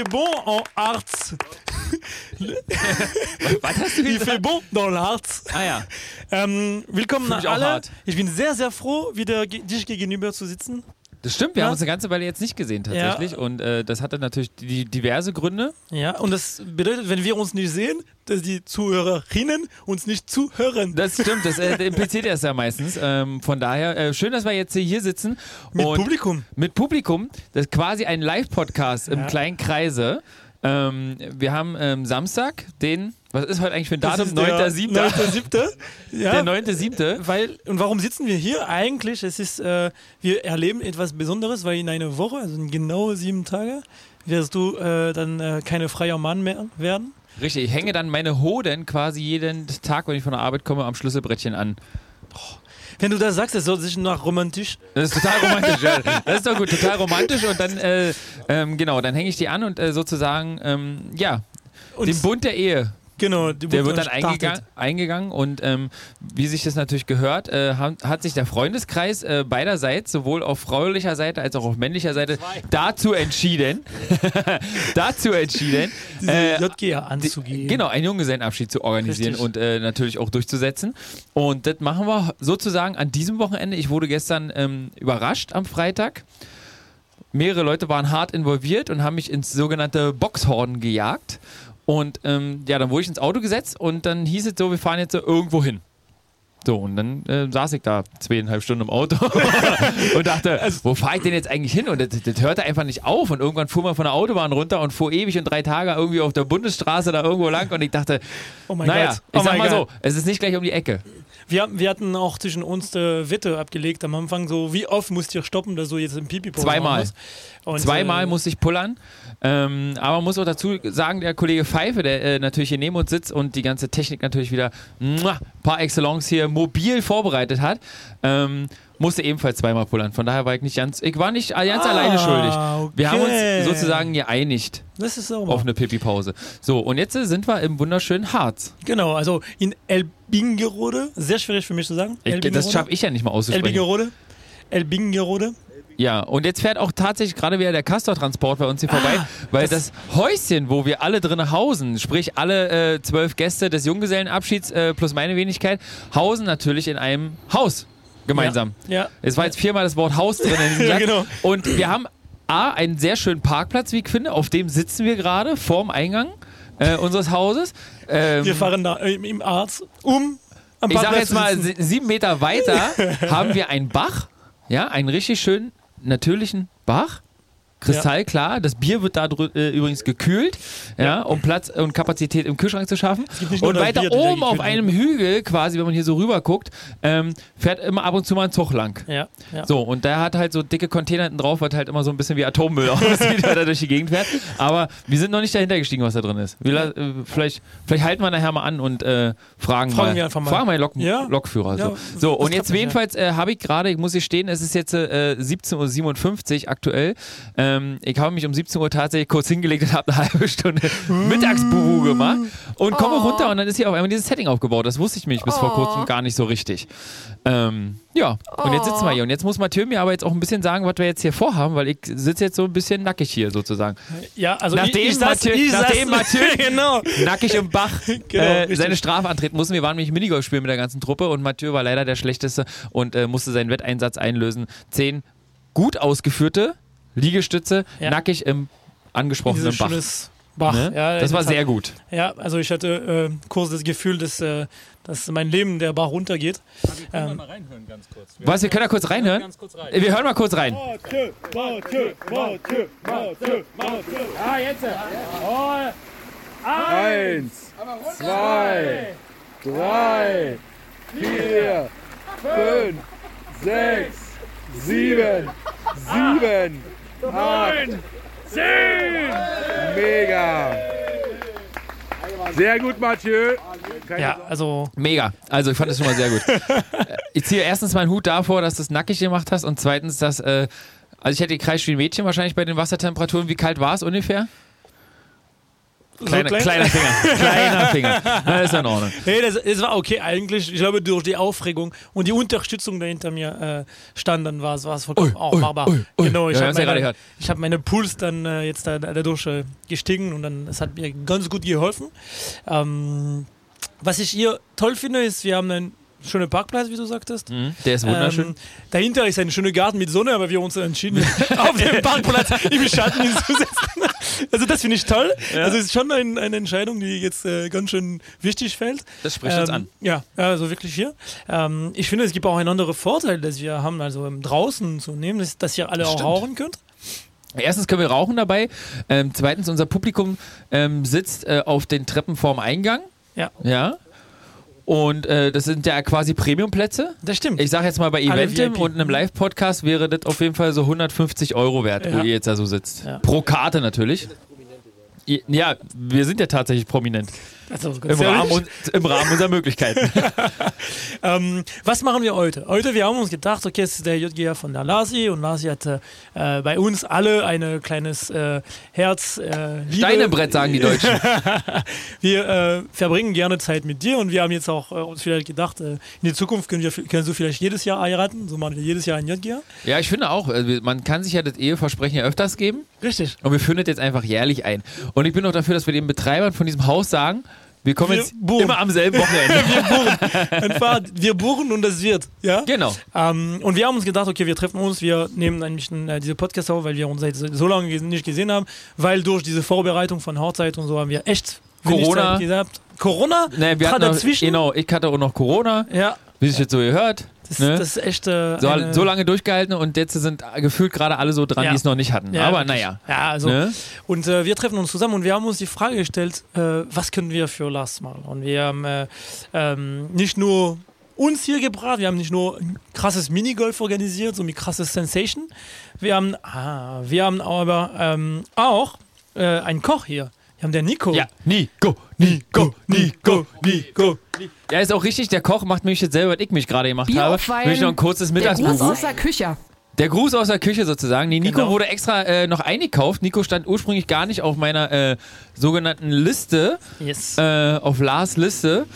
il fait bon en Harz. Was hast du Il gesagt? fait bon dans l'Harz. Ah ja. Ähm, willkommen auch alle. Ich bin sehr, sehr froh, wieder dich gegenüber zu sitzen. Das stimmt, wir Ja. haben uns eine ganze Weile jetzt nicht gesehen tatsächlich. Und äh, das hatte natürlich die, diverse Gründe. Ja, und das bedeutet, wenn wir uns nicht sehen, dass die Zuhörerinnen uns nicht zuhören. Das stimmt, das äh, impliziert er es ja meistens. Ähm, von daher, äh, schön, dass wir jetzt hier sitzen. Mit Publikum. Mit Publikum. Das ist quasi ein Live-Podcast im Ja. kleinen Kreise. Ähm, wir haben ähm, Samstag, den, was ist heute eigentlich für ein Datum? ist der 9.7. 9.7. Ja, Der 9.7. Weil, und warum sitzen wir hier? Eigentlich, es ist, äh, wir erleben etwas Besonderes, weil in einer Woche, also in genau sieben Tage, wirst du äh, dann äh, keine freier Mann mehr werden. Richtig, ich hänge dann meine Hoden quasi jeden Tag, wenn ich von der Arbeit komme, am Schlüsselbrettchen an. Wenn du das sagst, das soll sich nach romantisch. Das ist total romantisch, ja. Das ist doch gut, total romantisch und dann, äh, ähm, genau, dann hänge ich die an und äh, sozusagen, ähm, ja, Und den Bund der Ehe. Genau, Der wird dann eingegangen, eingegangen und ähm, wie sich das natürlich gehört, äh, hat, hat sich der Freundeskreis äh, beiderseits, sowohl auf fraulicher Seite als auch auf männlicher Seite, dazu entschieden, dazu entschieden, äh, JGA anzugehen. Genau, einen Junggesellenabschied zu organisieren Richtig. und äh, natürlich auch durchzusetzen. Und das machen wir sozusagen an diesem Wochenende. Ich wurde gestern ähm, überrascht am Freitag. Mehrere Leute waren hart involviert und haben mich ins sogenannte Boxhorn gejagt. Und ähm, ja, dann wurde ich ins Auto gesetzt und dann hieß es so, wir fahren jetzt so irgendwo hin. So, und dann äh, saß ich da zweieinhalb Stunden im Auto und dachte, wo fahre ich denn jetzt eigentlich hin? Und das, das hörte einfach nicht auf. Und irgendwann fuhr man von der Autobahn runter und fuhr ewig und drei Tage irgendwie auf der Bundesstraße da irgendwo lang. Und ich dachte, Oh mein naja, Gott. ich Oh sag mein mal Gott. so, es ist nicht gleich um die Ecke. Wir, wir hatten auch zwischen uns die Wette abgelegt am Anfang, so wie oft musst ihr stoppen, dass du jetzt im pipi Zweimal. Und, Zweimal äh, musste ich pullern. Ähm, aber man muss auch dazu sagen, der Kollege Pfeife, der äh, natürlich hier neben uns sitzt und die ganze Technik natürlich wieder muah, par excellence hier mobil vorbereitet hat, ähm, musste ebenfalls zweimal pullern. Von daher war ich nicht ganz, ich war nicht ganz Ah, alleine schuldig. Wir haben uns sozusagen geeinigt Das ist auch auf eine Pipi-Pause. So, und jetzt sind wir im wunderschönen Harz. Genau, also in Elbingerode, sehr schwierig für mich zu sagen. Ich, das schaffe ich ja nicht mal auszusprechen. Elbingerode. Elbingerode. Ja, und jetzt fährt auch tatsächlich gerade wieder der Castor-Transport bei uns hier vorbei, weil das, Häuschen, wo wir alle drin hausen, sprich alle äh, zwölf Gäste des Junggesellenabschieds äh, plus meine Wenigkeit, hausen natürlich in einem Haus gemeinsam. Ja. Es war jetzt viermal das Wort Haus drin in diesem Satz. genau. Und wir haben A, einen sehr schönen Parkplatz, wie ich finde, auf dem sitzen wir gerade vorm Eingang äh, unseres Hauses. Ähm, Wir fahren da äh, im Arzt um am ich sag Parkplatz jetzt mal, sitzen. sieben Meter weiter haben wir einen Bach, ja, einen richtig schönen, natürlichen Bach. Kristallklar, das Bier wird da äh, übrigens gekühlt, ja, um Platz und Kapazität im Kühlschrank zu schaffen. Und weiter Bier, oben auf einem Hügel, quasi, wenn man hier so rüber guckt, ähm, fährt immer ab und zu mal ein Zug lang. Ja, ja. So, und der hat halt so dicke Container hinten drauf, was halt immer so ein bisschen wie Atommüll aussieht, wenn er durch die Gegend fährt. Aber wir sind noch nicht dahinter gestiegen, was da drin ist. Wir, äh, vielleicht, vielleicht halten wir nachher mal an und äh, fragen, Fragen mal. wir einfach mal. Fragen mal den Lok Ja. Lokführer. Ja, so, so und jetzt ja. jedenfalls äh, habe ich gerade, ich muss hier stehen, es ist jetzt äh, 17.57 Uhr aktuell. Ähm, ich habe mich um 17 Uhr tatsächlich kurz hingelegt und habe eine halbe Stunde Mittagsbuhu gemacht und komme Oh. runter und dann ist hier auf einmal dieses Setting aufgebaut. Das wusste ich mich bis vor kurzem gar nicht so richtig. Ähm, ja, und jetzt sitzen wir hier. Und jetzt muss Mathieu mir aber jetzt auch ein bisschen sagen, was wir jetzt hier vorhaben, weil ich sitze jetzt so ein bisschen nackig hier sozusagen. ja, also Nachdem ich, ich saß, Mathieu- ich nachdem Mathieu- genau. Nackig im Bach Genau, äh, seine Strafe antreten mussten. Wir waren nämlich Minigolf spielen mit der ganzen Truppe und Mathieu war leider der Schlechteste und äh, musste seinen Wetteinsatz einlösen. Zehn gut ausgeführte Liegestütze, Ja. nackig im angesprochenen Bach. Bach. Ne? Ja, das war sehr gut. Ja, also ich hatte äh, kurz das Gefühl, dass, äh, dass mein Leben der Bach runtergeht. Ähm, mal reinhören ganz kurz. Wir Was, wir können da kurz reinhören? kurz rein. Wir hören mal kurz rein. Eins, zwei, drei, vier, fünf, sechs, sieben, sieben, acht, zehn. Mega. Sehr gut, Mathieu. ja, also Mega. Also ich fand das schon mal sehr gut. Ich ziehe erstens meinen Hut davor, dass du es nackig gemacht hast und zweitens, dass, äh, also ich hätte gekreischt wie ein Mädchen wahrscheinlich bei den Wassertemperaturen. Wie kalt war es ungefähr? Kleiner, klein? kleiner Finger. kleiner Finger. Na, ist in Ordnung. Nee, das, das war okay eigentlich. Ich glaube, durch die Aufregung und die Unterstützung, die hinter mir äh, stand, dann war es vollkommen auch machbar. Genau, ich Ja, habe ja meine, ich hab meine Puls dann äh, jetzt da, dadurch äh, gestiegen und dann es hat mir ganz gut geholfen. Ähm, was ich hier toll finde, ist, wir haben einen schönen Parkplatz, wie du sagtest. Mhm, Der ist wunderschön. Ähm, dahinter ist ein schöner Garten mit Sonne, aber wir haben uns entschieden, auf dem Parkplatz im Schatten hinzusetzen. Also das finde ich toll. Also es ist schon ein, eine Entscheidung, die jetzt äh, ganz schön wichtig fällt. das spricht uns an. Ja, also wirklich hier. Ähm, ich finde, es gibt auch einen anderen Vorteil, dass wir haben, also ähm, draußen zu nehmen, dass, dass ihr alle auch Stimmt. rauchen könnt. Erstens können wir rauchen dabei. Ähm, zweitens, unser Publikum ähm, sitzt äh, auf den Treppen vorm Eingang. Ja. Ja. Und äh, das sind ja quasi Premiumplätze. Das stimmt. Ich sage jetzt mal, bei Eventim und einem Live-Podcast wäre das auf jeden Fall so 150 Euro wert, wo Ja. ihr jetzt da so sitzt. Ja. Pro Karte natürlich. Ja, wir sind ja tatsächlich prominent. Also, Im. Rahmen, Im Rahmen unserer Möglichkeiten. Ähm, was machen wir heute? Heute, wir haben uns gedacht, okay, es ist der JGR von der Lasi und Lasi hatte äh, bei uns alle ein kleines äh, Herz. Äh, Liebe. Steinebrett, sagen die Deutschen. Wir äh, verbringen gerne Zeit mit dir und wir haben jetzt auch äh, uns vielleicht gedacht, äh, in der Zukunft können wir können du vielleicht jedes Jahr heiraten, so machen wir jedes Jahr ein JGR. Ja, ich finde auch, äh, man kann sich ja das Eheversprechen ja öfters geben. Richtig. Und wir führen das jetzt einfach jährlich ein. Und ich bin auch dafür, dass wir den Betreibern von diesem Haus sagen, wir kommen Wir jetzt buchen. immer am selben Wochenende. Einfach, wir buchen und das wird, ja. genau. Ähm, und wir haben uns gedacht, okay, wir treffen uns, wir nehmen ein bisschen äh, diese Podcast auf, weil wir uns seit so lange nicht gesehen haben, weil durch diese Vorbereitung von Hochzeit und so haben wir echt Corona. Corona? Nee, wir hatten noch, dazwischen? genau, ich hatte auch noch Corona, Ja, wie sich jetzt so gehört. Das, Ne? das ist echt. Äh, So, so lange durchgehalten und jetzt sind gefühlt gerade alle so dran, Ja. die es noch nicht hatten. Ja, Aber naja. Ja, also. Ne? Und äh, wir treffen uns zusammen und wir haben uns die Frage gestellt, äh, was können wir für Lars machen? Und wir haben äh, ähm, nicht nur uns hier gebracht, wir haben nicht nur ein krasses Minigolf organisiert, so mit krasses Sensation. Wir haben, ah, wir haben aber ähm, auch äh, einen Koch hier. Wir haben den Nico. Ja, Nico, Nico, Nico, Nico. Ja, ist auch richtig, der Koch macht mich jetzt selber, was ich mich gerade gemacht Bier habe. aufweilen, Möchte noch ein kurzes Der Gruß Mittagsbuch. aus der Küche. Der Gruß aus der Küche sozusagen. Nee, Nico Genau. wurde extra äh, noch eingekauft. Nico stand ursprünglich gar nicht auf meiner äh, sogenannten Liste, Yes. äh, auf Lars Liste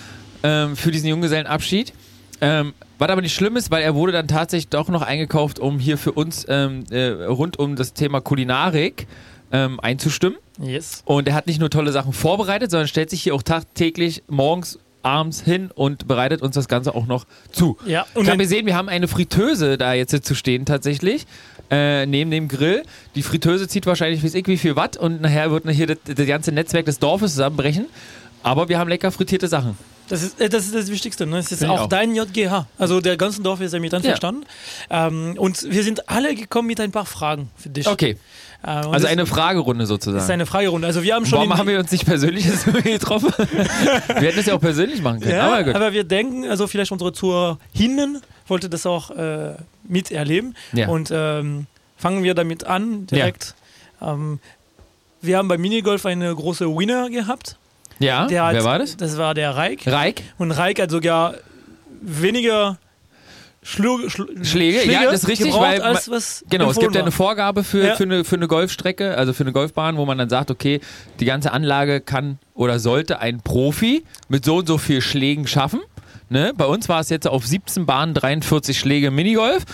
ähm, für diesen Junggesellenabschied. Ähm, was aber nicht schlimm ist, weil er wurde dann tatsächlich doch noch eingekauft, um hier für uns ähm, äh, rund um das Thema Kulinarik ähm, einzustimmen. yes. Und er hat nicht nur tolle Sachen vorbereitet, sondern stellt sich hier auch tagtäglich morgens, abends hin und bereitet uns das Ganze auch noch zu. Ja, Und ich habe gesehen, wir haben eine Fritteuse da jetzt zu stehen tatsächlich. Äh, neben dem Grill. Die Fritteuse zieht wahrscheinlich weiß ich wie viel Watt und nachher wird hier das, das ganze Netzwerk des Dorfes zusammenbrechen. Aber wir haben lecker frittierte Sachen. das, ist, äh, das ist das Wichtigste. Ne? Es ist auch, auch. dein JGH. Also der ganze Dorf ist ja mit einverstanden. Ähm, und wir sind alle gekommen mit ein paar Fragen für dich. Okay, also das eine Fragerunde ist sozusagen. eine Fragerunde. Also wir haben schon Warum haben wir uns nicht persönlich getroffen? wir hätten es ja auch persönlich machen können. Ja, aber aber wir denken, also vielleicht unsere Tourhinnen wollte das auch äh, miterleben. Ja. Und ähm, fangen wir damit an, direkt. Ähm, wir haben beim Minigolf eine große Winner gehabt. ja, hat, wer war das? Das war der Reik. Reik? Und Reik hat sogar weniger Schlu Schlu Schläge, ja, das ist richtig, weil Genau, es gibt ja eine. Vorgabe für, Ja. für, eine, für eine Golfstrecke, also für eine Golfbahn, wo man dann sagt, okay, die ganze Anlage kann oder sollte ein Profi mit so und so viel Schlägen schaffen. Ne? Bei uns war es jetzt auf 17 Bahnen 43 Schläge Minigolf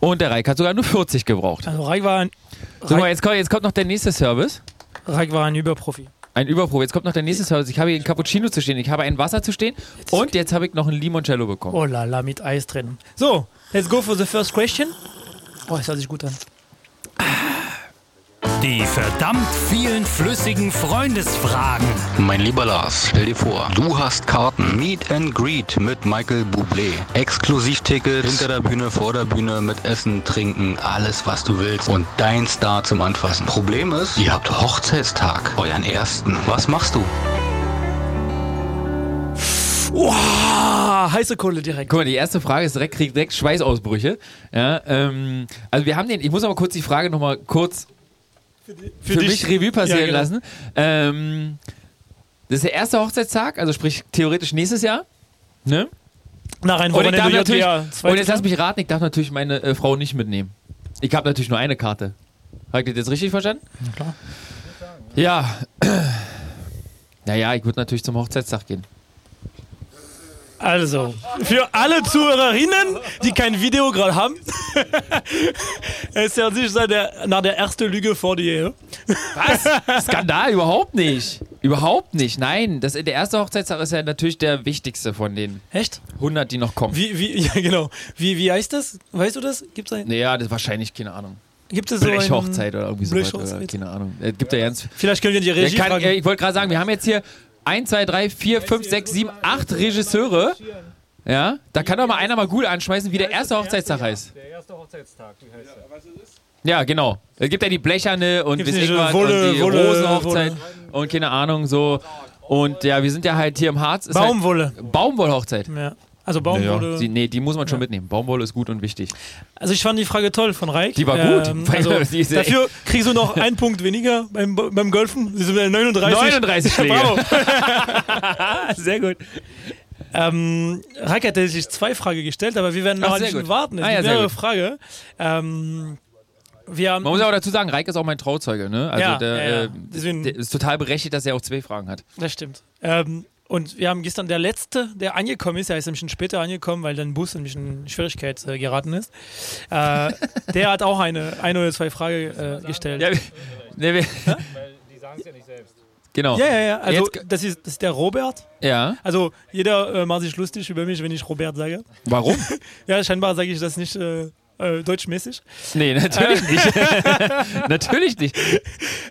und der Reik hat sogar nur 40 gebraucht. Also Reik war ein, So, mal, Reik, jetzt, kommt, jetzt kommt noch der nächste Service. Reik war ein Überprofi. Ein Überprofi. Jetzt kommt noch der nächste Service. Ich habe hier ein Cappuccino zu stehen, ich habe ein Wasser zu stehen und jetzt habe ich noch ein Limoncello bekommen. Oh la la, mit Eis drin. So, let's go for the first question. Oh, das hört sich gut an. Die verdammt vielen flüssigen Freundesfragen. Mein lieber Lars, stell dir vor, du hast Karten. Meet and Greet mit Michael Bublé. Exklusivtickets hinter der Bühne, vor der Bühne mit Essen, Trinken, alles was du willst. Und dein Star zum Anfassen. Problem ist, ihr habt Hochzeitstag, euren ersten. Was machst du? Wow, heiße Kohle direkt. Guck mal, die erste Frage ist direkt, kriegt direkt Schweißausbrüche. Ja, ähm, also wir haben den, ich muss aber kurz die Frage nochmal kurz für, dich. mich Revue passieren Ja, genau. lassen. Ähm, das ist der erste Hochzeitstag, also sprich theoretisch nächstes Jahr. Ne? Nach einem Und, ich darf natürlich, und jetzt lass mich raten, ich darf natürlich meine äh, Frau nicht mitnehmen. Ich habe natürlich nur eine Karte. Habe ich das jetzt richtig verstanden? klar. Ja. Naja, ich würde natürlich zum Hochzeitstag gehen. Also, für alle Zuhörerinnen, die kein Video gerade haben, es ist ja der, nach der ersten Lüge vor Ehe. Was? Skandal? Überhaupt nicht. Überhaupt nicht. Nein, das, der erste Hochzeitstag ist ja natürlich der wichtigste von den Echt? 100, die noch kommen. Wie, wie, ja, genau. Wie, wie heißt das? Weißt du das? Gibt es Naja, das ist wahrscheinlich, keine Ahnung. gibt es so einen- Blechhochzeit oder irgendwie so. Keine Ahnung. Es gibt ja ganz. Vielleicht können wir die Regie kann, fragen. äh, ich wollte gerade sagen, wir haben jetzt hier 1, 2, 3, 4, 5, 6, 7, 8 Regisseure. Ja, da kann doch mal einer mal gut anschmeißen, wie der erste Hochzeitstag heißt. Der erste Hochzeitstag, wie heißt der? Ja, genau. Es gibt ja die Blecherne und, Gibt's Wolle- und die Wolle- Rosenhochzeit und keine Ahnung so. Und ja, wir sind ja halt hier im Harz. Ist Baumwolle. Halt Baumwollhochzeit. Ja. Also Ja, Baumwolle. die, nee, die muss man schon mitnehmen. Baumwolle ist gut und wichtig. Also ich fand die Frage toll von Reik. Die war gut, weil also ist- dafür kriegst du noch einen Punkt weniger beim, beim Golfen. Sie sind bei 39. 39 Schläge. Bravo. Sehr gut. Ähm, Reik hat sich zwei Fragen gestellt, aber wir werden noch Ach, ein sehr bisschen gut. warten. Es Ah, ja, gibt sehr mehrere gut. Frage. Ähm, wir haben Man muss aber dazu sagen, Reik ist auch mein Trauzeuge, ne? Also Ja, der, ja, ja. äh, Deswegen- der ist total berechtigt, dass er auch zwei Fragen hat. Das stimmt. Ähm, und wir haben gestern der letzte, der angekommen ist, er ist ein bisschen später angekommen, weil dein Bus ein bisschen in Schwierigkeit äh, geraten ist. Äh, der hat auch eine, eine oder zwei Fragen äh, gestellt. Ja, wir- ne, wir, Weil die sagen es ja nicht selbst. genau. ja, ja. ja. Also, das, ist, das ist der Robert. Ja. Also, jeder äh, macht sich lustig über mich, wenn ich Robert sage. Warum? Ja, scheinbar sage ich das nicht äh, äh, deutschmäßig. Nee, natürlich nicht. natürlich nicht.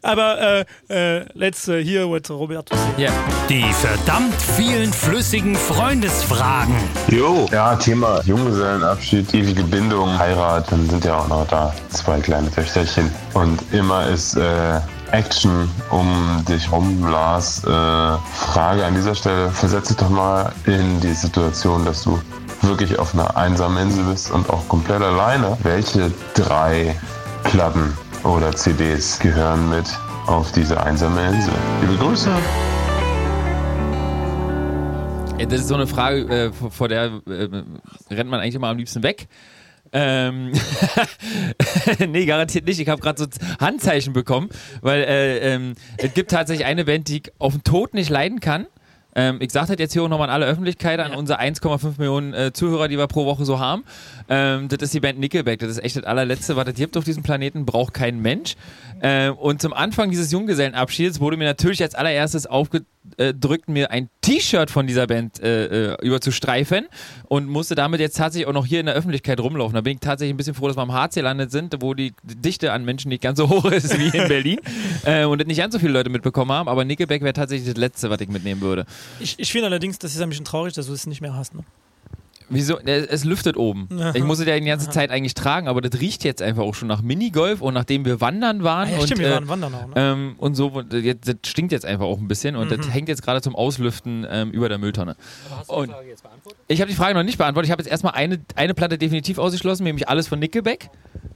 Aber äh, äh, let's uh, hear what Robert. Ja. Die verdammt vielen flüssigen Freundesfragen. Jo. Ja, Thema Junggesellenabschied, ewige Bindung, Heirat, dann sind ja auch noch da zwei kleine Töchterchen. Und immer ist äh, Action um dich rum, Lars. Äh, Frage an dieser Stelle, versetz dich doch mal in die Situation, dass du wirklich auf einer einsamen Insel bist und auch komplett alleine. Welche drei Platten oder CDs gehören mit auf diese einsame Insel? Liebe Grüße. Das ist so eine Frage, äh, vor vor der äh, rennt man eigentlich immer am liebsten weg. Ähm, nee, garantiert nicht. Ich habe gerade so Handzeichen bekommen, weil äh, ähm, es gibt tatsächlich eine Band, die ich auf den Tod nicht leiden kann. Ähm, ich sage das jetzt hier auch nochmal an alle Öffentlichkeit, an unsere 1,5 Millionen äh, Zuhörer, die wir pro Woche so haben. Ähm, das ist die Band Nickelback. Das ist echt das allerletzte, was es gibt auf diesem Planeten. Braucht kein Mensch. Ähm, und zum Anfang dieses Junggesellenabschieds wurde mir natürlich als allererstes aufgedrückt, mir ein T-Shirt von dieser Band äh, äh, überzustreifen und musste damit jetzt tatsächlich auch noch hier in der Öffentlichkeit rumlaufen. Da bin ich tatsächlich ein bisschen froh, dass wir am Harz gelandet sind, wo die Dichte an Menschen nicht ganz so hoch ist wie in Berlin äh, und das nicht ganz so viele Leute mitbekommen haben. Aber Nickelback wäre tatsächlich das Letzte, was ich mitnehmen würde. Ich, ich finde allerdings, das ist ein bisschen traurig, dass du es nicht mehr hast. Ne? Wieso? Es lüftet oben. Ich muss es ja die ganze Zeit eigentlich tragen, aber das riecht jetzt einfach auch schon nach Minigolf und nachdem wir wandern waren Ah, ja, und, stimmt, wir äh, waren wandern auch. Ne? ähm, und so, und, äh, das stinkt jetzt einfach auch ein bisschen und Mhm. das hängt jetzt gerade zum Auslüften ähm, über der Mülltonne. Hast du Und- die Frage jetzt beantwortet? Ich habe die Frage noch nicht beantwortet. Ich habe jetzt erstmal eine, eine Platte definitiv ausgeschlossen, nämlich alles von Nickelback.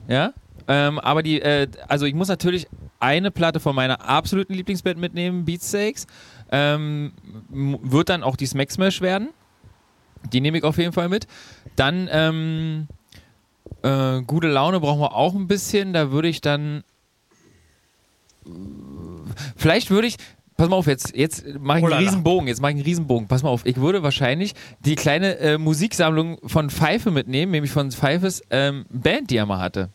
Ja. Ähm, aber die, äh, also ich muss natürlich eine Platte von meiner absoluten Lieblingsband mitnehmen, Beatsteaks. Ähm, wird dann auch die Smack Smash werden. Die nehme ich auf jeden Fall mit. Dann ähm, äh, gute Laune brauchen wir auch ein bisschen. Da würde ich dann. Vielleicht würde ich. Pass mal auf, jetzt, jetzt mache ich einen Holala. Riesenbogen. Jetzt mache ich einen Riesenbogen. Pass mal auf, ich würde wahrscheinlich die kleine äh, Musiksammlung von Pfeife mitnehmen, nämlich von Pfeifes ähm, Band, die er mal hatte.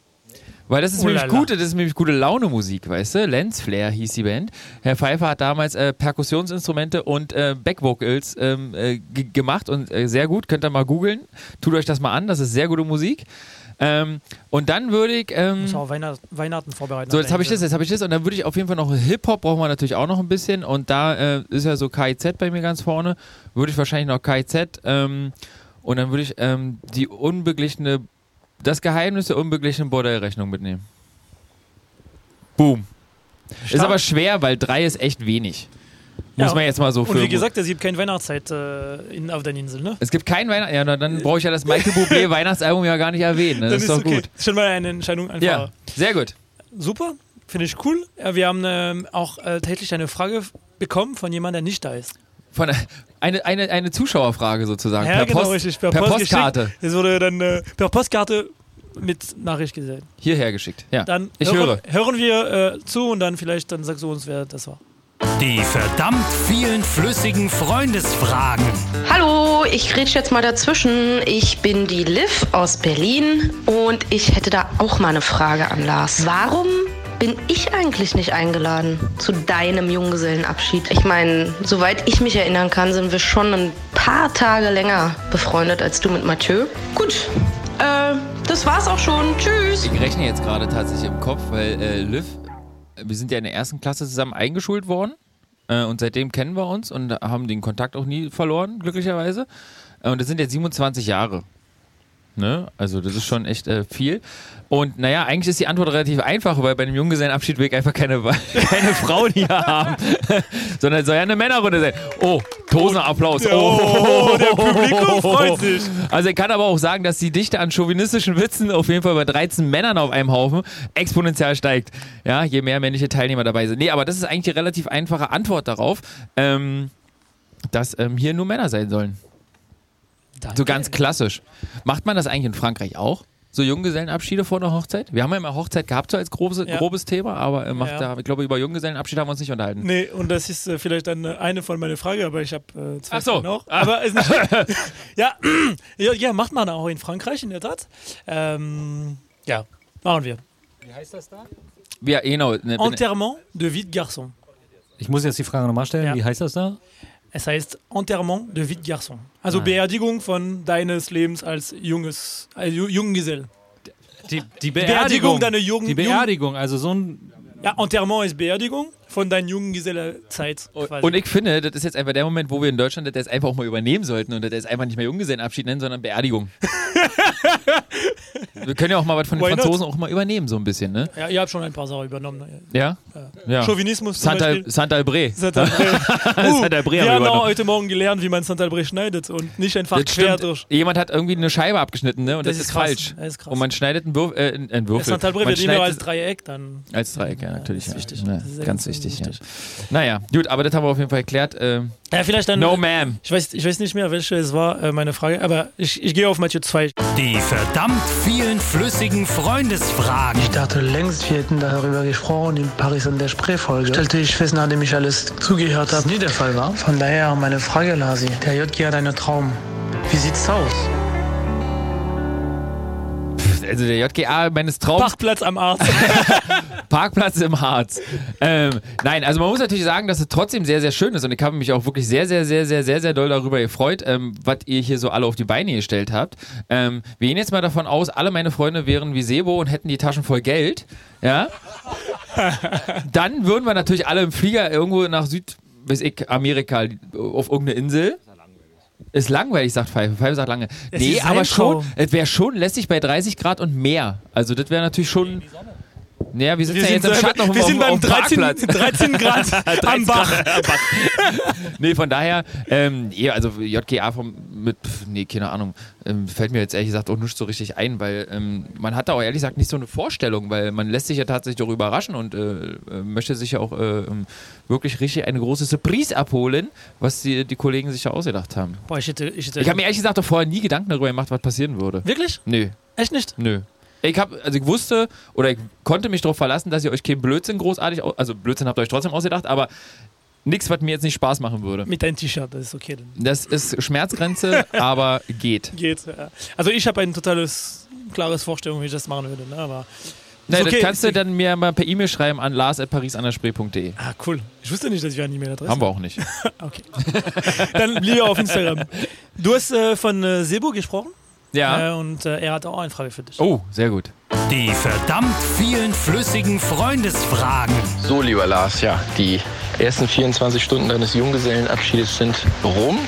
Weil das ist nämlich Holala. gute, das ist nämlich gute Laune Musik, weißt du? Lensflare hieß die Band. Herr Pfeiffer hat damals äh, Perkussionsinstrumente und äh, Backvocals ähm, äh, gemacht und äh, sehr gut. Könnt ihr mal googeln. Tut euch das mal an, das ist sehr gute Musik. Ähm, und dann würde ich. Ähm, Muss auch Weihnacht, Weihnachten vorbereiten. so, jetzt habe ich das, jetzt habe ich das und dann würde ich auf jeden Fall noch Hip-Hop brauchen wir natürlich auch noch ein bisschen und da äh, ist ja so KIZ bei mir ganz vorne, würde ich wahrscheinlich noch KIZ ähm, und dann würde ich ähm, die unbeglichene, das Geheimnis der unbeglichenen Bordellrechnung mitnehmen. Boom. Ist aber schwer, weil drei ist echt wenig. Muss Ja, man jetzt mal so Und wie gesagt, es gibt keine Weihnachtszeit äh, in, auf der Insel, ne? Es gibt kein Weihnachten, ja, dann brauche ich ja das Michael Bublé Weihnachtsalbum ja gar nicht erwähnen. Ne? Das ist doch okay. gut. Ist schon mal eine Entscheidung einfach. Ja, sehr gut. Super, finde ich cool. Wir haben ähm, auch äh, täglich eine Frage bekommen von jemandem, der nicht da ist. Von, eine, eine, eine Zuschauerfrage sozusagen. Ja, per genau, Post, richtig. Per, per Post Postkarte. geschickt. Es wurde dann äh, per Postkarte mit Nachricht gesehen. Hierher geschickt. Ja. Dann ich hören, höre. hören wir äh, zu und dann vielleicht dann sagst du uns, wer das war. Die verdammt vielen flüssigen Freundesfragen. Hallo, ich grätsch jetzt mal dazwischen. Ich bin die Liv aus Berlin und ich hätte da auch mal eine Frage an Lars. Warum bin ich eigentlich nicht eingeladen zu deinem Junggesellenabschied? Ich meine, soweit ich mich erinnern kann, sind wir schon ein paar Tage länger befreundet als du mit Mathieu. Gut, äh, das war's auch schon. Tschüss. Ich rechne jetzt gerade tatsächlich im Kopf, weil äh, Liv, wir sind ja in der ersten Klasse zusammen eingeschult worden äh, und seitdem kennen wir uns und haben den Kontakt auch nie verloren, glücklicherweise. Äh, und das sind jetzt 27 Jahre. Ne? Also das ist schon echt äh, viel. Und naja, eigentlich ist die Antwort relativ einfach, weil bei einem Junggesellenabschied will ich einfach keine, keine Frauen hier haben, sondern es soll ja eine Männerrunde sein. Oh, Tosenapplaus. Oh, der Publikum freut sich. Also ich kann aber auch sagen, dass die Dichte an chauvinistischen Witzen auf jeden Fall bei 13 Männern auf einem Haufen exponentiell steigt. Ja, je mehr männliche Teilnehmer dabei sind. Nee, aber das ist eigentlich die relativ einfache Antwort darauf, ähm, dass ähm, hier nur Männer sein sollen. So ganz klassisch. Macht man das eigentlich in Frankreich auch? So Junggesellenabschiede vor der Hochzeit? Wir haben ja immer Hochzeit gehabt, so als grobes, Ja. grobes Thema, aber äh, macht Ja. da, ich glaube, über Junggesellenabschied haben wir uns nicht unterhalten. Nee, und das ist äh, vielleicht dann äh, eine von meinen Fragen, aber ich habe äh, zwei Ach so. Noch. Ah. Aber ist nicht ja, ja, ja, macht man auch in Frankreich in der Tat. Ähm, ja, machen wir. Wie heißt das da? Ja, genau. Ne, Enterrement de vie de garçon. Ich muss jetzt die Frage nochmal stellen. Ja. Wie heißt das da? Es heißt Enterrement de vie de garçon. Also Ah. Beerdigung von deines Lebens als junges, als Ju- Junggesell. Die, die Beerdigung deiner jungen Die Beerdigung, also so ein. Ja, Enterrement ist Beerdigung von deiner Junggesellenzeit. quasi. Und ich finde, das ist jetzt einfach der Moment, wo wir in Deutschland das einfach auch mal übernehmen sollten und das einfach nicht mehr Junggesellenabschied nennen, sondern Beerdigung. wir können ja auch mal was von den Why not? Franzosen auch mal übernehmen, so ein bisschen, ne? ja, ihr habt schon ein paar Sachen übernommen. Ja? ja. Chauvinismus zum Santa- Beispiel. Saint-Albré. Saint-Albré. Uh, Saint-Albré haben wir haben auch heute Morgen gelernt, wie man Saint-Albré schneidet und nicht einfach Das quer stimmt. durch. Jemand hat irgendwie eine Scheibe abgeschnitten, ne? Und das, Das ist, ist falsch. Das ist krass. Und man schneidet einen, Würf, äh, einen Würfel. Saint-Albré wird immer als Dreieck dann. Als Dreieck, ja, natürlich. das ist ja. wichtig. Ja, Das ist ganz wichtig, wichtig. ja. Naja, gut, aber das haben wir auf jeden Fall erklärt. Äh, Ja, vielleicht dann. no ma'am. Ich weiß, ich weiß nicht mehr, welche es war, äh, meine Frage, aber ich, ich gehe auf Mathieu 2. Die verdammt vielen flüssigen Freundesfragen. Ich dachte längst, wir hätten darüber gesprochen in Paris an der Spree-Folge. Stellte ich fest, nachdem ich alles zugehört habe, nie der Fall war. Von daher meine Frage, Lasi. Der JG hat einen Traum. Wie sieht's aus? Also der JGA meines Traums. Parkplatz am Arzt. Parkplatz im Harz. Ähm, nein, also man muss natürlich sagen, dass es trotzdem sehr, sehr schön ist und ich habe mich auch wirklich sehr, sehr, sehr, sehr, sehr, sehr doll darüber gefreut, ähm, was ihr hier so alle auf die Beine gestellt habt. Ähm, wir gehen jetzt mal davon aus, alle meine Freunde wären wie Sebo und hätten die Taschen voll Geld. Ja. Dann würden wir natürlich alle im Flieger irgendwo nach Süd, weiß ich, Amerika auf irgendeine Insel. Ist langweilig, sagt Pfeife. Pfeife sagt lange. Es nee, aber schon, es wäre schon lässig bei 30 Grad und mehr. Also das wäre natürlich schon. Naja, wir sitzen ja jetzt im Schatten auf, wir auf, sind auf, beim auf dem 13, Parkplatz. 13 Grad am 13 Bach. Grad am Bach. nee, von daher, ähm, ja, also JGA vom, mit, nee, keine Ahnung, ähm, fällt mir jetzt ehrlich gesagt auch nicht so richtig ein, weil ähm, man hat da auch ehrlich gesagt nicht so eine Vorstellung, weil man lässt sich ja tatsächlich darüber überraschen und äh, äh, möchte sich ja auch äh, ähm, wirklich richtig eine große Surprise abholen, was die, die Kollegen sich da ausgedacht haben. Boah, ich hätte. Ich, hätte Ich habe mir ehrlich gesagt auch vorher nie Gedanken darüber gemacht, was passieren würde. Wirklich? Nö, Echt nicht? nö. Ich habe, also ich wusste oder ich konnte mich darauf verlassen, dass ihr euch keinen Blödsinn großartig, also Blödsinn habt ihr euch trotzdem ausgedacht, aber nichts, was mir jetzt nicht Spaß machen würde. Mit deinem T-Shirt, das ist okay. Dann. Das ist Schmerzgrenze, aber geht. Geht. Ja. Also, ich habe ein totales, klares Vorstellung, wie ich das machen würde. Ne? Aber. Nee, Ist okay, das kannst du dann mir mal per E-Mail schreiben an lars.parisanerspree.de. Ah, cool. Ich wusste nicht, dass wir eine E-Mail-Adresse Haben wir auch nicht. Okay. Dann lieber auf Instagram. Du hast äh, von äh, Sebo gesprochen. Ja. Äh, und äh, er hat auch eine Frage für dich. Oh, sehr gut. Die verdammt vielen flüssigen Freundesfragen. So, lieber Lars, ja, die ersten 24 Stunden deines Junggesellenabschiedes sind rum.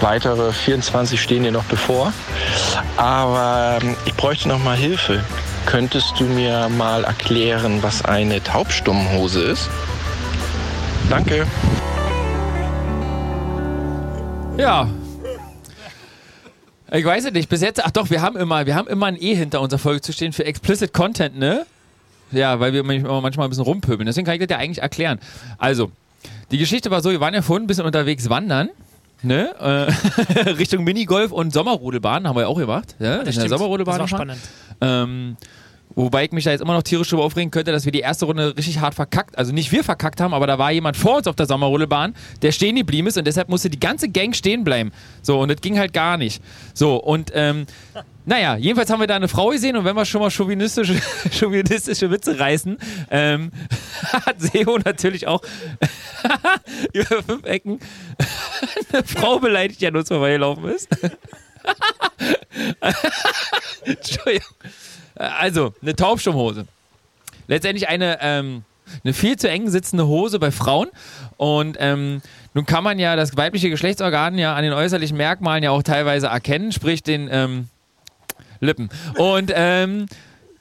Weitere 24 stehen dir noch bevor. Aber ähm, ich bräuchte noch mal Hilfe. Könntest du mir mal erklären, was eine Taubstummhose ist? Danke. Ja. Ich weiß es nicht. Bis jetzt, ach doch, wir haben immer, wir haben immer ein E hinter unserer Folge zu stehen für Explicit Content, ne? Ja, weil wir manchmal ein bisschen rumpöbeln. Deswegen kann ich das ja eigentlich erklären. Also, die Geschichte war so, wir waren ja vorhin ein bisschen unterwegs wandern. Ne? Äh, Richtung Minigolf und Sommerrodelbahn haben wir ja auch gemacht. Ja? das In der. Sommerrodelbahn Das war spannend. Ähm, Wobei ich mich da jetzt immer noch tierisch drüber aufregen könnte, dass wir die erste Runde richtig hart verkackt, also nicht wir verkackt haben, aber da war jemand vor uns auf der Sommerrodelbahn, der stehen geblieben ist und deshalb musste die ganze Gang stehen bleiben. So, und das ging halt gar nicht. So, und ähm, naja, jedenfalls haben wir da eine Frau gesehen und wenn wir schon mal chauvinistische, chauvinistische Witze reißen, ähm, hat Seo natürlich auch über fünf Ecken eine Frau beleidigt, die an uns vorbeigelaufen ist. Entschuldigung. Also, eine Taubstummhose. Letztendlich eine, ähm, eine viel zu eng sitzende Hose bei Frauen. Und ähm, nun kann man ja das weibliche Geschlechtsorgan ja an den äußerlichen Merkmalen ja auch teilweise erkennen, sprich den ähm, Lippen. Und ähm,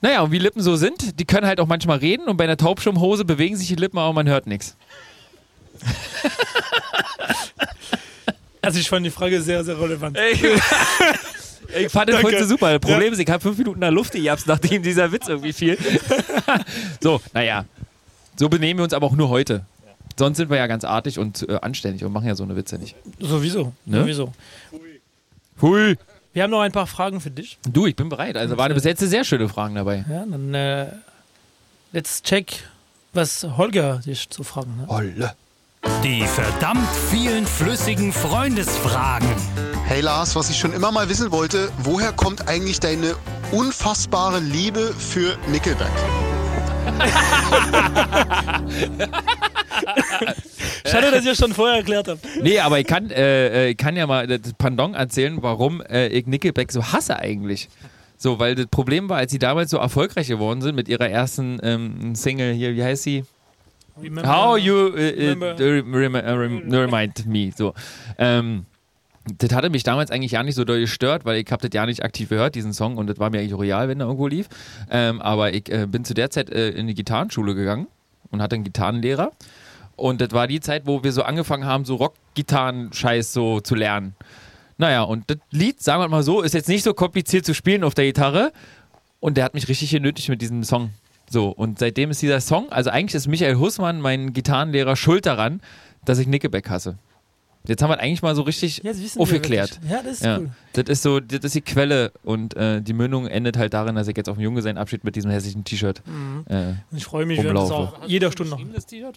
naja, und wie Lippen so sind, die können halt auch manchmal reden und bei einer Taubstummhose bewegen sich die Lippen, aber man hört nichts. Also ich fand die Frage sehr, sehr relevant. Ich fand das Danke. heute super. Das Problem ist, ich habe fünf Minuten in der Luft gejapst, nachdem dieser Witz irgendwie fiel. so, naja. So benehmen wir uns aber auch nur heute. Sonst sind wir ja ganz artig und äh, anständig und machen ja so eine Witze nicht. Sowieso. Ne? Sowieso. Hui. Wir haben noch ein paar Fragen für dich. Du, ich bin bereit. Also waren bis jetzt sehr schöne Fragen dabei. Ja, dann äh, let's check, was Holger dich zu fragen hat. Holle. Die verdammt vielen flüssigen Freundesfragen. Hey Lars, was ich schon immer mal wissen wollte, woher kommt eigentlich deine unfassbare Liebe für Nickelback? Schade, dass ihr schon vorher erklärt habt. Nee, aber ich kann, äh, äh, ich kann ja mal das Pendant erzählen, warum äh, ich Nickelback so hasse eigentlich. So, weil das Problem war, als sie damals so erfolgreich geworden sind mit ihrer ersten ähm, Single hier, wie heißt sie? Remember- How you uh, Remember- uh, rem, rem, rem, remind me. So. Ähm, das hatte mich damals eigentlich ja nicht so doll gestört, weil ich habe das ja nicht aktiv gehört, diesen Song, und das war mir eigentlich real, wenn er irgendwo lief. Ähm, aber ich äh, bin zu der Zeit äh, in die Gitarrenschule gegangen und hatte einen Gitarrenlehrer. Und das war die Zeit, wo wir so angefangen haben, so Rock-Gitarren-Scheiß so zu lernen. Naja, und das Lied, sagen wir mal so, ist jetzt nicht so kompliziert zu spielen auf der Gitarre. Und der hat mich richtig genötigt mit diesem Song. So, und seitdem ist dieser Song, also eigentlich ist Michael Hussmann, mein Gitarrenlehrer, schuld daran, dass ich Nickelback hasse. Jetzt haben wir es eigentlich mal so richtig aufgeklärt. Ja, das ist cool. Das ist so, das ist die Quelle und äh, die Mündung endet halt darin, dass ich jetzt auf dem Junggesellenabschied mit diesem hässlichen T-Shirt Mhm. äh, Ich freue mich, haben das auch jeder Stunde noch.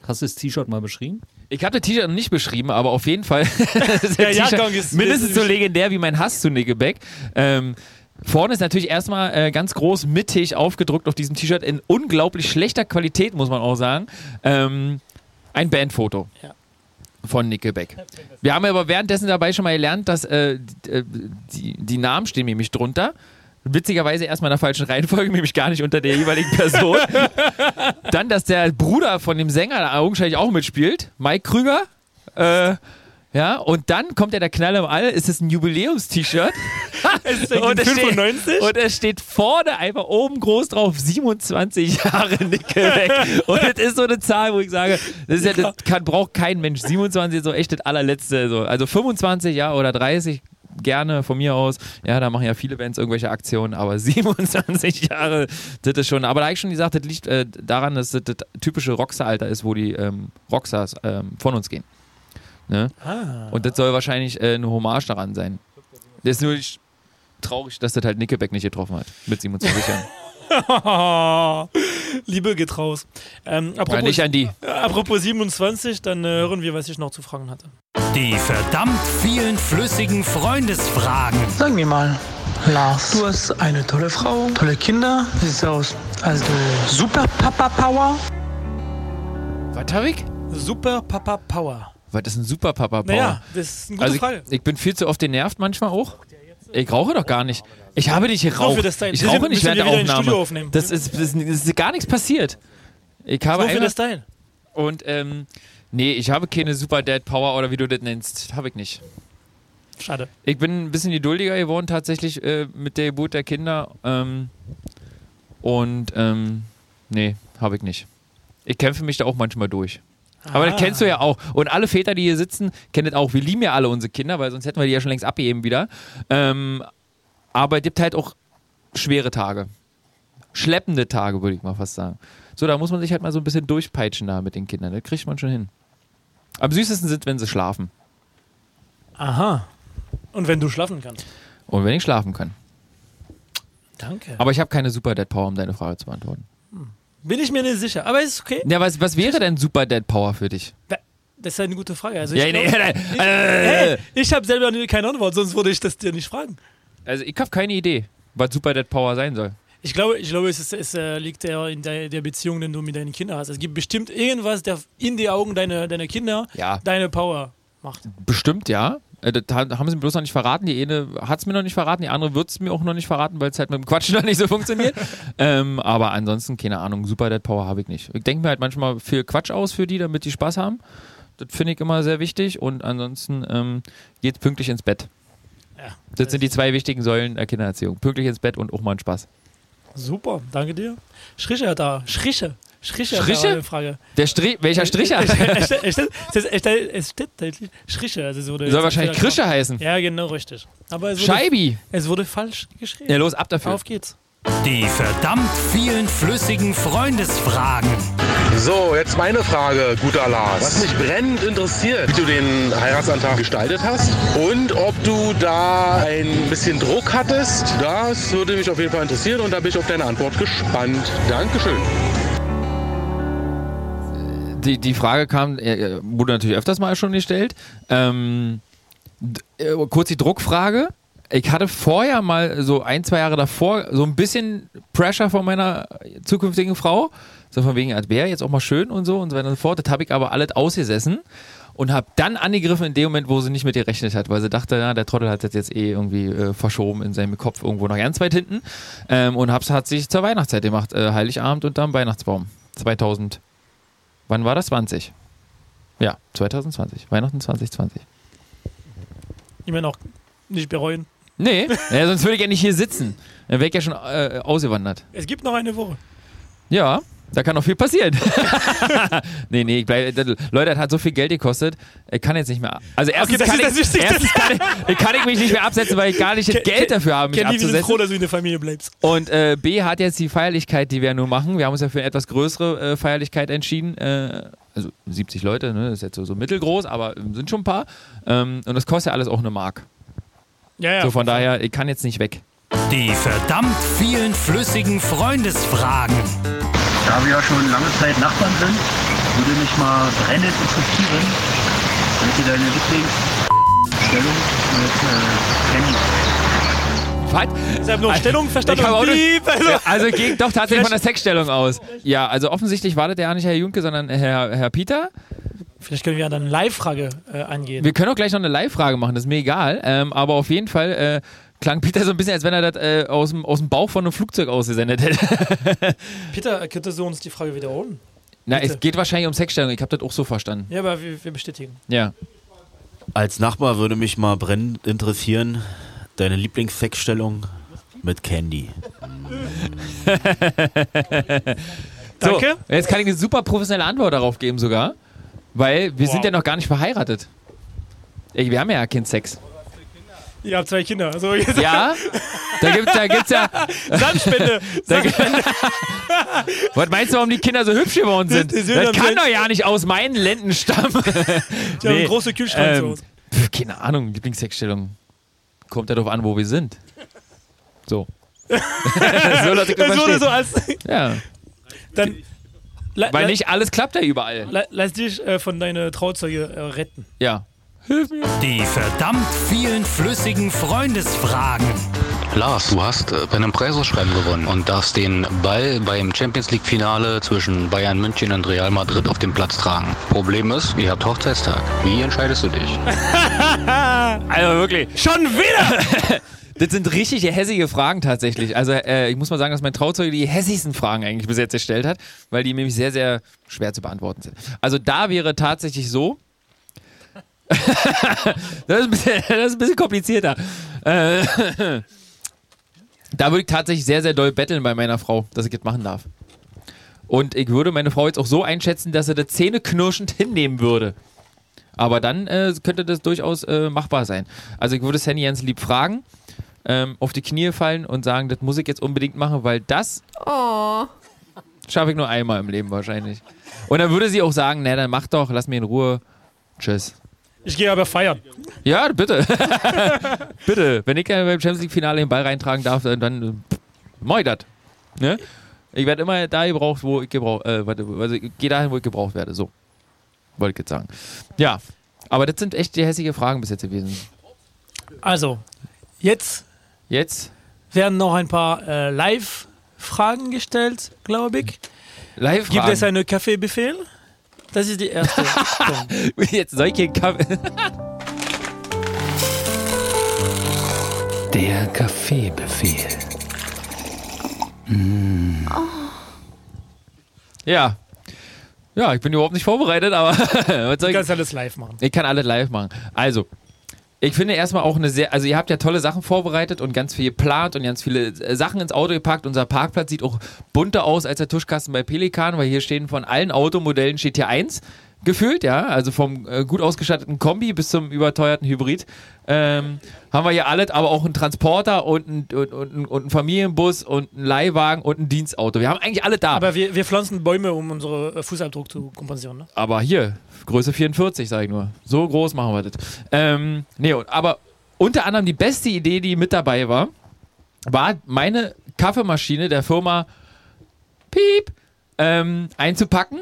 Hast du das T-Shirt mal beschrieben? Ich habe das T-Shirt noch nicht beschrieben, aber auf jeden Fall ist Der Jahrgang T-Shirt ist- mindestens so legendär wie mein Hass zu Nickelback. Ähm, vorne ist natürlich erstmal äh, ganz groß mittig aufgedruckt auf diesem T-Shirt in unglaublich schlechter Qualität, muss man auch sagen. Ähm, ein Bandfoto. Ja. Von Nickelback. Wir haben aber währenddessen dabei schon mal gelernt, dass äh, die, äh, die, die Namen stehen nämlich drunter. Witzigerweise erstmal in der falschen Reihenfolge, nämlich gar nicht unter der jeweiligen Person. Dann, dass der Bruder von dem Sänger da augenscheinlich auch mitspielt, Mike Krüger. Äh, ja, und dann kommt ja der Knall im All, es ist ein Jubiläums-T-Shirt. Es und, es 95? steht, und es steht vorne einfach oben groß drauf 27 Jahre Nickelback. und das ist so eine Zahl, wo ich sage, das, ist ja, das kann, braucht kein Mensch. 27 ist so echt das allerletzte. So. Also 25 ja, oder 30 gerne von mir aus. Ja, da machen ja viele Bands irgendwelche Aktionen, aber 27 Jahre, das ist schon. Aber da habe ich schon gesagt, das liegt äh, daran, dass das das typische Rockstar-Alter ist, wo die ähm, Rockstars ähm, von uns gehen. Ne? Ah. Und das soll wahrscheinlich äh, eine Hommage daran sein. Das ist nur traurig, dass das halt Nickelback nicht getroffen hat. Mit 27 Jahren. Liebe geht raus. Ähm, apropos, nicht an die. Äh, apropos 27, dann äh, hören wir, was ich noch zu fragen hatte. Die verdammt vielen flüssigen Freundesfragen. Sag mir mal, Lars, du hast eine tolle Frau, tolle Kinder. Wie sieht's aus? Also super Papa Power? Was hab ich? Super Papa Power. Was ist ein super Papa Power? Naja, das ist eine gute also ich, Frage. ich bin viel zu oft genervt manchmal auch. Ich rauche doch gar nicht. Ich habe nicht Nur geraucht. das. Ich rauche nicht während der Aufnahme. Das ist, das, ist, das ist gar nichts passiert. Ich habe einmal, das Teil. Und ähm, nee, ich habe keine Super Dad Power oder wie du das nennst. Habe ich nicht. Schade. Ich bin ein bisschen geduldiger geworden tatsächlich äh, mit der Geburt der Kinder. Ähm, und ähm, nee, habe ich nicht. Ich kämpfe mich da auch manchmal durch. Aber das Ah. kennst du ja auch. Und alle Väter, die hier sitzen, kennen das auch. Wir lieben ja alle unsere Kinder, weil sonst hätten wir die ja schon längst abgegeben wieder. Ähm, aber es gibt halt auch schwere Tage. Schleppende Tage, würde ich mal fast sagen. So, da muss man sich halt mal so ein bisschen durchpeitschen da mit den Kindern. Das kriegt man schon hin. Am süßesten sind, wenn sie schlafen. Aha. Und wenn du schlafen kannst. Und wenn ich schlafen kann. Danke. Aber ich habe keine Super Dead Power, um deine Frage zu beantworten. Bin ich mir nicht sicher, aber ist okay. Ja, was, was wäre denn Super Dead Power für dich? Das ist eine gute Frage. Also Ja, ich glaub- nee, ich, äh. hey, ich habe selber keine Antwort, sonst würde ich das dir nicht fragen. Also ich habe keine Idee, was Super Dead Power sein soll. Ich glaube, ich glaube es, ist, es äh, liegt eher in der, der Beziehung, die du mit deinen Kindern hast. Es gibt bestimmt irgendwas, der in die Augen deiner, deiner Kinder Ja. deine Power macht. Bestimmt, ja. Äh, Das ha- haben sie mir bloß noch nicht verraten. Die eine hat es mir noch nicht verraten, die andere wird es mir auch noch nicht verraten, weil es halt mit dem Quatsch noch nicht so funktioniert. ähm, aber ansonsten, keine Ahnung, Super Dead Power habe ich nicht. Ich denke mir halt manchmal viel Quatsch aus für die, damit die Spaß haben. Das finde ich immer sehr wichtig. Und ansonsten ähm, geht pünktlich ins Bett. Ja, Das sind die zwei wichtigen Säulen der Kindererziehung. Pünktlich ins Bett und auch mal einen Spaß. Super, danke dir. Schrische hat da. Schrische. Schrische? da eine Frage. Der Strich, welcher Stricher? Es steht- es steht- es steht- es steht-. Also Soll wahrscheinlich Krische heißen. Ja, genau, richtig. Aber es wurde, Scheibi. Es wurde falsch geschrieben. Ja, los, ab dafür. Auf geht's. Die verdammt vielen flüssigen Freundesfragen. So, jetzt meine Frage, guter Lars. Was mich brennend interessiert, wie du den Heiratsantrag gestaltet hast und ob du da ein bisschen Druck hattest. Das würde mich auf jeden Fall interessieren und da bin ich auf deine Antwort gespannt. Dankeschön. Die, die Frage kam, äh, wurde natürlich öfters mal schon gestellt. Ähm, äh, kurz die Druckfrage. Ich hatte vorher mal so ein, zwei Jahre davor so ein bisschen Pressure von meiner zukünftigen Frau. So von wegen, als wäre jetzt auch mal schön und so und so weiter und so fort. Das habe ich aber alles ausgesessen und habe dann angegriffen in dem Moment, wo sie nicht mit gerechnet hat, weil sie dachte, ja, der Trottel hat das jetzt eh irgendwie äh, verschoben in seinem Kopf irgendwo noch ganz weit hinten. Ähm, und hab's, hat sich zur Weihnachtszeit gemacht, äh, Heiligabend unterm Weihnachtsbaum. 2000. Wann war das? 20. Ja, 2020. Weihnachten 2020. Immer noch nicht bereuen. Nee, ja, sonst würde ich ja nicht hier sitzen. Dann wäre ich ja schon äh, ausgewandert. Es gibt noch eine Woche. Ja, da kann noch viel passieren. nee, nee, ich bleib, Leute, das hat so viel Geld gekostet. Ich kann jetzt nicht mehr. Also erstens, das kann, ist ich, erstens kann, ich, ich kann ich mich nicht mehr absetzen, weil ich gar nicht das Geld dafür habe, mich Kenny, wir sind abzusetzen. froh, dass du in der Familie bleibst. Und äh, B hat jetzt die Feierlichkeit, die wir nur machen. Wir haben uns ja für eine etwas größere äh, Feierlichkeit entschieden. Äh, also 70 Leute, ne? das ist jetzt so, so mittelgroß, aber sind schon ein paar. Ähm, und das kostet ja alles auch eine Mark. Ja, ja. So von daher, ich kann jetzt nicht weg. Die verdammt vielen flüssigen Freundesfragen. Da wir ja schon lange Zeit Nachbarn sind, würde mich mal brennend interessieren, welche deine Lieblingsstellung mit äh, Kenny Was? Ich habe nur Stellung verstanden. Ich hab auch Piep, also. Ja, also ging doch tatsächlich von der Sexstellung aus. Ja, also offensichtlich war das ja nicht Herr Junke, sondern Herr, Herr Peter. Vielleicht können wir dann eine Live-Frage äh, angehen. Wir können auch gleich noch eine Live-Frage machen, das ist mir egal. Ähm, aber auf jeden Fall äh, klang Peter so ein bisschen, als wenn er das äh, aus, dem, aus dem Bauch von einem Flugzeug ausgesendet hätte. Peter, könntest du uns die Frage wiederholen? Na, Bitte. es geht wahrscheinlich um Sexstellung. Ich habe das auch so verstanden. Ja, aber wir, wir bestätigen. Ja. Als Nachbar würde mich mal brennend interessieren, deine Lieblingssexstellung mit Candy. So, Danke. jetzt kann ich eine super professionelle Antwort darauf geben sogar, weil wir sind ja noch gar nicht verheiratet. Ey, Wir haben ja keinen Sex. Ihr habt zwei Kinder. Also Ja, da gibt da gibt's ja. Sandspende. Gibt- Was meinst du, warum die Kinder so hübsch geworden sind? Die- die sind Das am kann doch ja nicht aus meinen Lenden stammen. Die haben einen großen Kühlschrank zu Hause. pf, Keine Ahnung, Lieblingssexstellung. Kommt ja darauf an, wo wir sind. So. so Es wurde so als. Ja. Dann. Weil nicht alles klappt ja überall. La, lass dich äh, von deiner Trauzeuge äh, retten. Ja. Die verdammt vielen flüssigen Freundesfragen. Lars, du hast äh, bei einem Preisausschreiben gewonnen und darfst den Ball beim Champions League Finale zwischen Bayern München und Real Madrid auf dem Platz tragen. Problem ist, ihr habt Hochzeitstag. Wie entscheidest du dich? Also wirklich. Schon wieder! Das sind richtig hässige Fragen tatsächlich. Also äh, ich muss mal sagen, dass mein Trauzeuge die hässigsten Fragen eigentlich bis jetzt gestellt hat, weil die nämlich sehr, sehr schwer zu beantworten sind. Also da wäre tatsächlich so. das, ist ein bisschen, das ist ein bisschen komplizierter. Äh, da würde ich tatsächlich sehr, sehr doll betteln bei meiner Frau, dass ich das machen darf. Und ich würde meine Frau jetzt auch so einschätzen, dass sie das zähneknirschend hinnehmen würde. Aber dann äh, könnte das durchaus äh, machbar sein. Also ich würde Sandy ganz lieb fragen, ähm, auf die Knie fallen und sagen, das muss ich jetzt unbedingt machen, weil das Oh. schaffe ich nur einmal im Leben wahrscheinlich. Und dann würde sie auch sagen, na dann mach doch, lass mir in Ruhe. Tschüss. Ich gehe aber feiern. Ja, bitte. bitte. Wenn ich beim Champions League Finale den Ball reintragen darf, dann, dann ich das. Ne? Ich werde immer da gebraucht, wo ich gebraucht, äh, also ich gehe dahin, wo ich gebraucht werde. So. Wollte ich jetzt sagen. Ja. Aber das sind echt die hässliche Fragen bis jetzt gewesen. Also, jetzt Jetzt werden noch ein paar äh, Live-Fragen gestellt, glaube ich. Live-Fragen. Gibt es einen Kaffeebefehl? Das ist die erste. Jetzt solche Kaffee. Der Kaffeebefehl. Ja. Ja, ich bin überhaupt nicht vorbereitet, aber Du ich, kannst alles live machen. ich kann alles live machen. Also, ich finde erstmal auch eine sehr, also ihr habt ja tolle Sachen vorbereitet und ganz viel geplant und ganz viele äh, Sachen ins Auto gepackt. Unser Parkplatz sieht auch bunter aus als der Tuschkasten bei Pelikan, weil hier stehen von allen Automodellen steht hier eins gefühlt, ja, also vom äh, gut ausgestatteten Kombi bis zum überteuerten Hybrid. Ähm, haben wir hier alles, aber auch einen Transporter und einen, und, und, und einen Familienbus und einen Leihwagen und ein Dienstauto. Wir haben eigentlich alle da. Aber wir, wir pflanzen Bäume, um unseren äh, Fußabdruck zu kompensieren. Ne? Aber hier, Größe 44, sage ich nur. So groß machen wir das. Ähm, nee, aber unter anderem die beste Idee, die mit dabei war, war meine Kaffeemaschine der Firma Piep ähm, einzupacken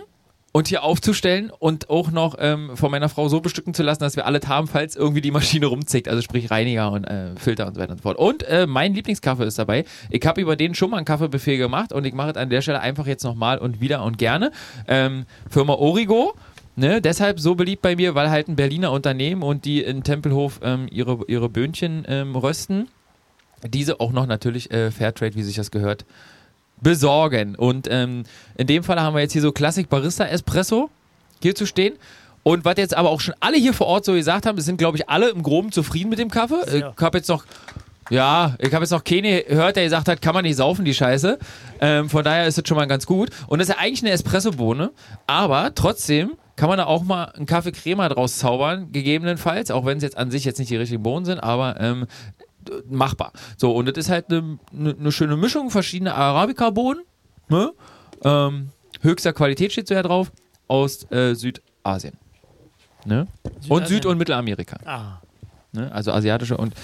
und hier aufzustellen und auch noch ähm, von meiner Frau so bestücken zu lassen, dass wir alles haben, falls irgendwie die Maschine rumzickt. Also sprich Reiniger und äh, Filter und so weiter und so fort. Und äh, mein Lieblingskaffee ist dabei. Ich habe über den schon mal einen Kaffeebefehl gemacht und ich mache es an der Stelle einfach jetzt nochmal und wieder und gerne. Ähm, Firma Origo. Ne, deshalb so beliebt bei mir, weil halt ein Berliner Unternehmen und die in Tempelhof ähm, ihre, ihre Böhnchen ähm, rösten. Diese auch noch natürlich äh, Fairtrade, wie sich das gehört, besorgen. Und ähm, in dem Fall haben wir jetzt hier so Klassik Barista Espresso hier zu stehen. Und was jetzt aber auch schon alle hier vor Ort so gesagt haben, es sind, glaube ich, alle im Groben zufrieden mit dem Kaffee. Sehr. Ich habe jetzt noch, ja, ich habe jetzt noch keine gehört, der gesagt hat, kann man nicht saufen, die Scheiße. Ähm, von daher ist das schon mal ganz gut. Und das ist ja eigentlich eine Espressobohne, aber trotzdem kann man da auch mal einen Kaffee Crema draus zaubern, gegebenenfalls, auch wenn es jetzt an sich jetzt nicht die richtigen Bohnen sind, aber ähm, machbar. So, und das ist halt eine ne, ne schöne Mischung, verschiedene Arabica-Bohnen, ne? ähm, höchster Qualität steht so ja drauf, aus äh, Südasien. Ne? Und Südasien. Süd- und Mittelamerika. Ah. Ne? Also asiatische und.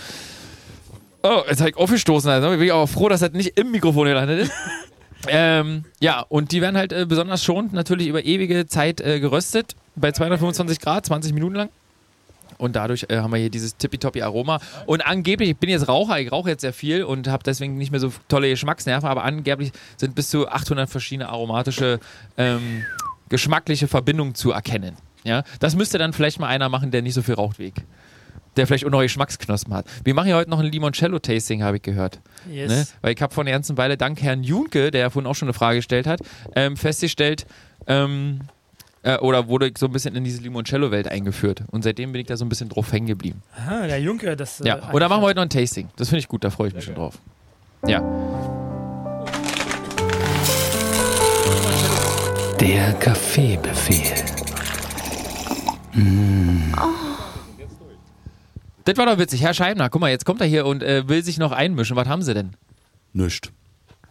Oh, jetzt habe ich aufgestoßen. Also bin ich aber froh, dass das nicht im Mikrofon gelandet ist. ähm, ja, und die werden halt äh, besonders schonend natürlich über ewige Zeit äh, geröstet. Bei 225 Grad, 20 Minuten lang. Und dadurch äh, haben wir hier dieses tippitoppi Aroma. Und angeblich, ich bin jetzt Raucher, ich rauche jetzt sehr viel und habe deswegen nicht mehr so tolle Geschmacksnerven, aber angeblich sind bis zu 800 verschiedene aromatische, ähm, geschmackliche Verbindungen zu erkennen. Ja, das müsste dann vielleicht mal einer machen, der nicht so viel raucht wie ich. Der vielleicht auch neue Geschmacksknospen hat. Wir machen ja heute noch ein Limoncello-Tasting, habe ich gehört. Yes. Ne? Weil ich habe vor einer ganzen Weile, dank Herrn Junke, der ja vorhin auch schon eine Frage gestellt hat, ähm, festgestellt, ähm, äh, oder wurde ich so ein bisschen in diese Limoncello-Welt eingeführt. Und seitdem bin ich da so ein bisschen drauf hängen geblieben. Aha, der Junke, das. Ja, äh, und da machen wir heute noch ein Tasting. Das finde ich gut, da freue ich mich schon drauf. Ja. Der Kaffeebefehl. Das war doch witzig. Herr Scheibner, guck mal, jetzt kommt er hier und äh, will sich noch einmischen. Was haben Sie denn? Nischt.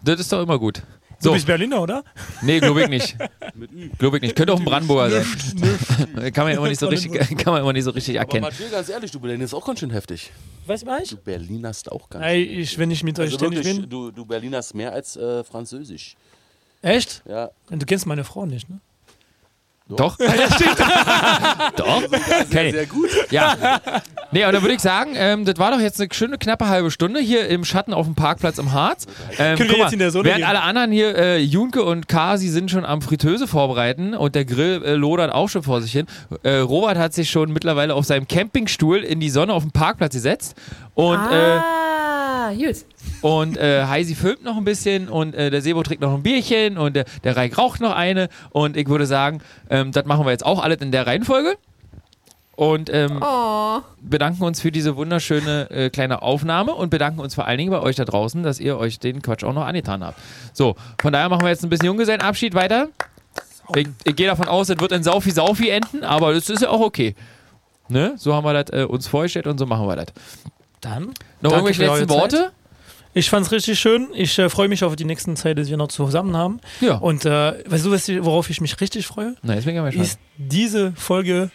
Das ist doch immer gut. Du So. bist Berliner, oder? Nee, glaube ich nicht. Glaube ich nicht. Könnte auch ein Brandenburger sein. kann man immer nicht so richtig, kann man immer nicht so richtig Aber erkennen. Mathieu, ganz ehrlich, du Berliner ist auch ganz schön heftig. Was war ich? Du Berlinerst auch ganz Ey, ich, wenn ich mit euch Also ständig wirklich, bin. du, du Berlinerst mehr als äh, Französisch. Echt? Ja. Du kennst meine Frau nicht, ne? Doch. Ja, stimmt. Doch. Okay. Sehr gut. Ja. Nee, aber dann würde ich sagen, ähm, das war doch jetzt eine schöne knappe halbe Stunde hier im Schatten auf dem Parkplatz im Harz. Ähm, Können wir guck mal, jetzt in der Sonne während gehen? alle anderen hier, äh, Junke und Kasi sind schon am Fritteuse vorbereiten und der Grill äh, lodert auch schon vor sich hin. Äh, Robert hat sich schon mittlerweile auf seinem Campingstuhl in die Sonne auf dem Parkplatz gesetzt und äh, ah, gut. Und äh, Heisi filmt noch ein bisschen und äh, der Sebo trinkt noch ein Bierchen und der, der Reik raucht noch eine. Und ich würde sagen, ähm, das machen wir jetzt auch alles in der Reihenfolge. Und ähm, Oh. bedanken uns für diese wunderschöne äh, kleine Aufnahme und bedanken uns vor allen Dingen bei euch da draußen, dass ihr euch den Quatsch auch noch angetan habt. So, von daher machen wir jetzt ein bisschen Junggesellenabschied weiter. Ich, ich gehe davon aus, es wird in Saufi Saufi enden, aber das ist ja auch okay. Ne? So haben wir das äh, uns vorgestellt und so machen wir das. Dann. Noch irgendwelche letzten Worte? Ich fand's richtig schön. Ich äh, freue mich auf die nächsten Zeit, die wir noch zusammen haben. Ja. Und äh, weißt du, was worauf ich mich richtig freue? Na, ich mal gespannt. Ist diese Folge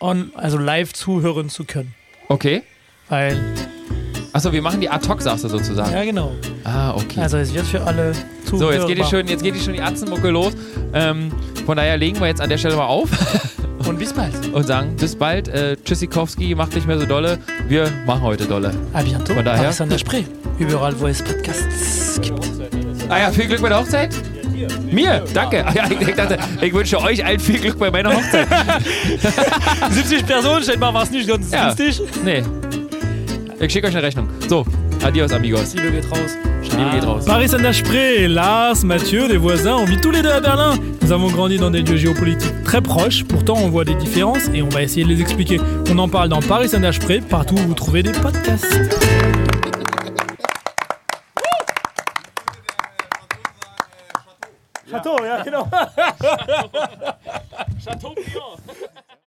on, also live zuhören zu können. Okay. Weil Achso, wir machen die ad hoc, sagst du sozusagen. Ja, genau. Ah, okay. Also es wird für alle So, jetzt geht, die schon, jetzt geht die schon die Atzenmucke los. Ähm, von daher legen wir jetzt an der Stelle mal auf. Und bis bald. Und sagen, bis bald. Äh, Tschüssikowski, macht nicht mehr so dolle. Wir machen heute dolle. À bientôt. Von daher. Paris an der Spree. Überall, wo es Podcasts gibt. Ah ja, viel Glück bei der Hochzeit. Mir, danke. Ah, ja, ich, ich dachte, ich wünsche euch allen viel Glück bei meiner Hochzeit. 70 Personen, scheinbar war es nicht ganz Ja. günstig. Nee. Ich schicke euch eine Rechnung. So, adios, amigos. Liebe geht raus. Paris Saint-Spré, Lars, Mathieu, des voisins, on vit tous les deux à Berlin. Nous avons grandi dans des lieux géopolitiques très proches, pourtant on voit des différences et on va essayer de les expliquer. On en parle dans Paris Saint-Spré, partout où vous trouvez des podcasts. Chateau, ja, genau. Chateaubriand.